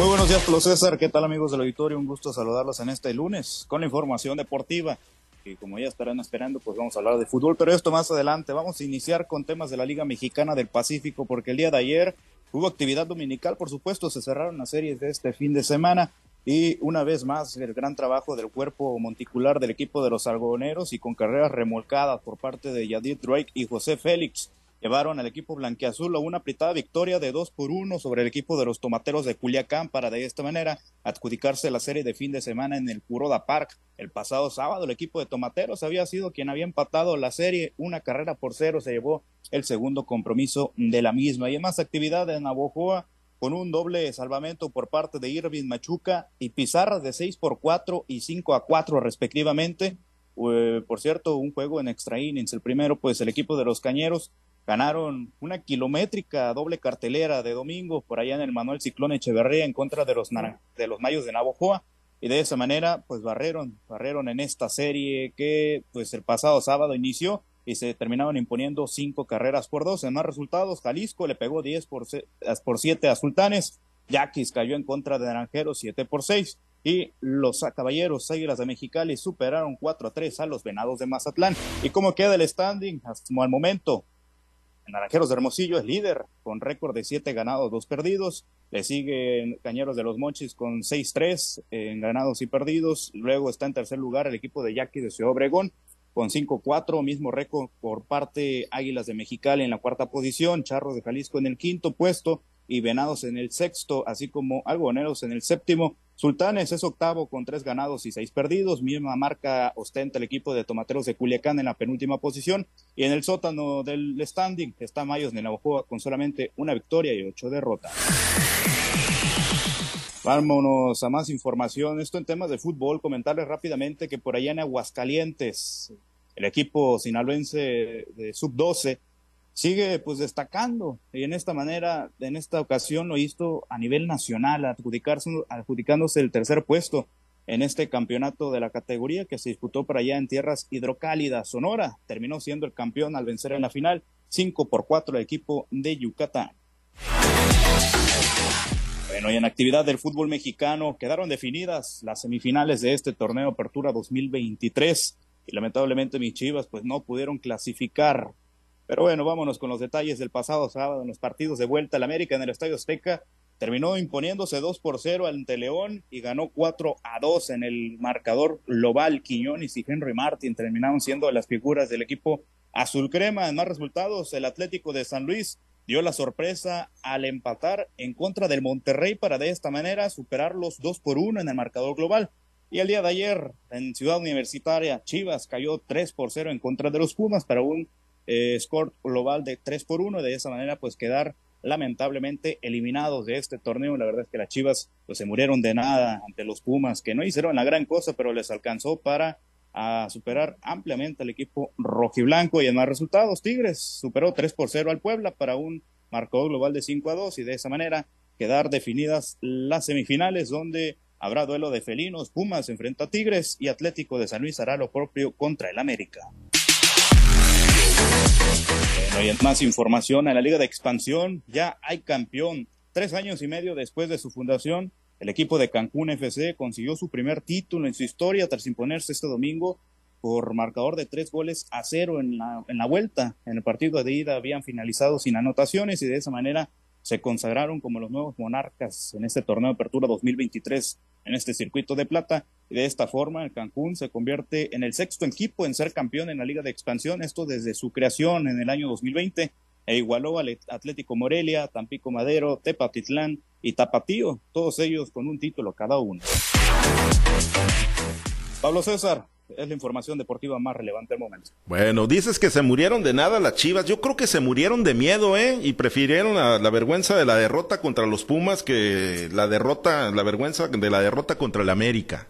Muy buenos días, Pablo César. ¿Qué tal, amigos del auditorio? Un gusto saludarlos en este lunes con la información deportiva. Y como ya estarán esperando, pues vamos a hablar de fútbol, pero esto más adelante. Vamos a iniciar con temas de la Liga Mexicana del Pacífico, porque el día de ayer hubo actividad dominical, por supuesto, se cerraron las series de este fin de semana. Y una vez más, el gran trabajo del cuerpo monticular del equipo de los algodoneros y con carreras remolcadas por parte de Yadid Drake y José Félix llevaron al equipo blanqueazul a una apretada victoria de 2 por 1 sobre el equipo de los tomateros de Culiacán para de esta manera adjudicarse la serie de fin de semana en el Curoda Park. El pasado sábado el equipo de tomateros había sido quien había empatado la serie, una carrera por cero se llevó el segundo compromiso de la misma. Y en más actividad en Navojoa con un doble salvamento por parte de Irving Machuca y pizarras de 6 por 4 y 5 a 4 respectivamente. Eh, por cierto, un juego en extra innings. El primero, pues el equipo de los Cañeros ganaron una kilométrica doble cartelera de domingo por allá en el Manuel Ciclón Echeverría en contra de los, de los Mayos de Navojoa y de esa manera pues barreron, barreron en esta serie que pues el pasado sábado inició y se terminaron imponiendo cinco carreras por dos. En más resultados, Jalisco le pegó 10 por, por 7 a Sultanes, Yaquis cayó en contra de Naranjeros 7 por 6 y los Caballeros Águilas de Mexicali superaron 4 a 3 a los Venados de Mazatlán. ¿Y cómo queda el standing hasta el momento? Naranjeros de Hermosillo es líder con récord de 7 ganados, 2 perdidos. Le siguen Cañeros de los Monchis con 6-3 en ganados y perdidos. Luego está en tercer lugar el equipo de Yaqui de Ciudad Obregón con 5-4, mismo récord por parte Águilas de Mexicali en la cuarta posición, Charros de Jalisco en el quinto puesto y Venados en el sexto, así como Algoneros en el séptimo. Sultanes es octavo con tres ganados y seis perdidos. Misma marca ostenta el equipo de Tomateros de Culiacán en la penúltima posición. Y en el sótano del standing está Mayos de Navajoa con solamente una victoria y ocho derrotas. Vámonos a más información. Esto en temas de fútbol. Comentarles rápidamente que por allá en Aguascalientes, el equipo sinaloense de sub-12 sigue pues destacando y en esta manera, en esta ocasión lo hizo a nivel nacional, adjudicándose el tercer puesto en este campeonato de la categoría que se disputó por allá en tierras hidrocálidas. Sonora terminó siendo el campeón al vencer en la final 5 por 4 el equipo de Yucatán. Bueno, y en actividad del fútbol mexicano quedaron definidas las semifinales de este torneo Apertura 2023 y lamentablemente mis Chivas pues no pudieron clasificar. Pero bueno, vámonos con los detalles del pasado sábado en los partidos de vuelta al América en el Estadio Azteca. Terminó imponiéndose 2 por 0 ante León y ganó 4 a 2 en el marcador global. Quiñones y Henry Martin terminaron siendo las figuras del equipo azul crema. En más resultados, el Atlético de San Luis dio la sorpresa al empatar en contra del Monterrey para de esta manera superar los dos por uno en el marcador global. Y el día de ayer, en Ciudad Universitaria, Chivas cayó 3 por 0 en contra de los Pumas para un eh, score global de 3 por 1. De esa manera, pues quedar lamentablemente eliminados de este torneo. La verdad es que las Chivas pues, se murieron de nada ante los Pumas, que no hicieron la gran cosa, pero les alcanzó para a superar ampliamente al equipo rojiblanco y en más resultados, Tigres superó 3 por 0 al Puebla para un marcador global de 5 a 2 y de esa manera quedar definidas las semifinales donde habrá duelo de felinos, Pumas enfrenta a Tigres y Atlético de San Luis hará lo propio contra el América. Más información, en la Liga de Expansión ya hay campeón. Tres años y medio después de su fundación, el equipo de Cancún FC consiguió su primer título en su historia tras imponerse este domingo por marcador de tres goles a cero en la, en la vuelta. En el partido de ida habían finalizado sin anotaciones y de esa manera se consagraron como los nuevos monarcas en este torneo de apertura 2023 en este circuito de plata. De esta forma, el Cancún se convierte en el sexto equipo en ser campeón en la Liga de Expansión, esto desde su creación en el año 2020 e igualó al Atlético Morelia, Tampico Madero, Tepatitlán y Tapatío, todos ellos con un título cada uno. Pablo César, es la información deportiva más relevante del momento. Bueno, dices que se murieron de nada las Chivas. Yo creo que se murieron de miedo, ¿eh? Y prefirieron la, la, vergüenza de la derrota contra los Pumas que la derrota, la vergüenza de la derrota contra el América.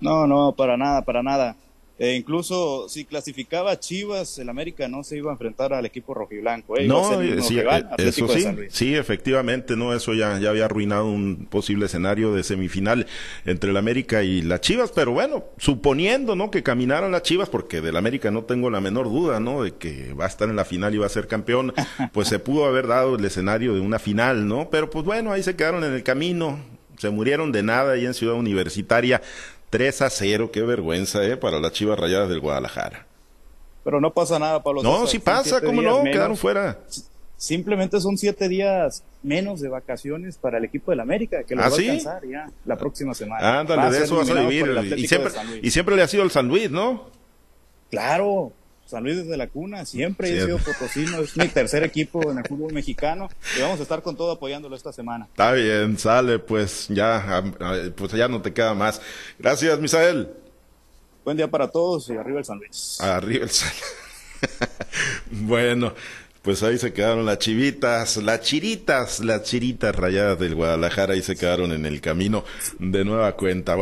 No, no, para nada, para nada. E incluso si clasificaba Chivas, el América no se iba a enfrentar al equipo rojiblanco. ¿eh? No, eh, eh, eso sí, sí, efectivamente, no, eso ya, ya había arruinado un posible escenario de semifinal entre el América y las Chivas, pero bueno, suponiendo, ¿no? Que caminaran las Chivas, porque del América no tengo la menor duda, ¿no? De que va a estar en la final y va a ser campeón, pues se pudo haber dado el escenario de una final, ¿no? Pero pues bueno, ahí se quedaron en el camino, se murieron de nada ahí en Ciudad Universitaria. 3 a 0, qué vergüenza, ¿eh? Para las Chivas Rayadas del Guadalajara. Pero no pasa nada, Pablo. No, sí pasa, ¿cómo no? Quedaron fuera. Simplemente son siete días menos de vacaciones para el equipo del América, que lo ¿Ah, va a sí? alcanzar ya la próxima semana. Ándale, a de eso vas a vivir. Y siempre, y le ha sido el San Luis, ¿no? Claro, San Luis desde la cuna, siempre he sido potosino, es mi tercer equipo en el fútbol mexicano y vamos a estar con todo apoyándolo esta semana. Está bien, sale, pues ya, pues ya no te queda más. Gracias, Misael. Buen día para todos y arriba el San Luis. Arriba el sal. bueno, pues ahí se quedaron las chivitas, las chiritas, las chiritas rayadas del Guadalajara, ahí se quedaron en el camino de nueva cuenta.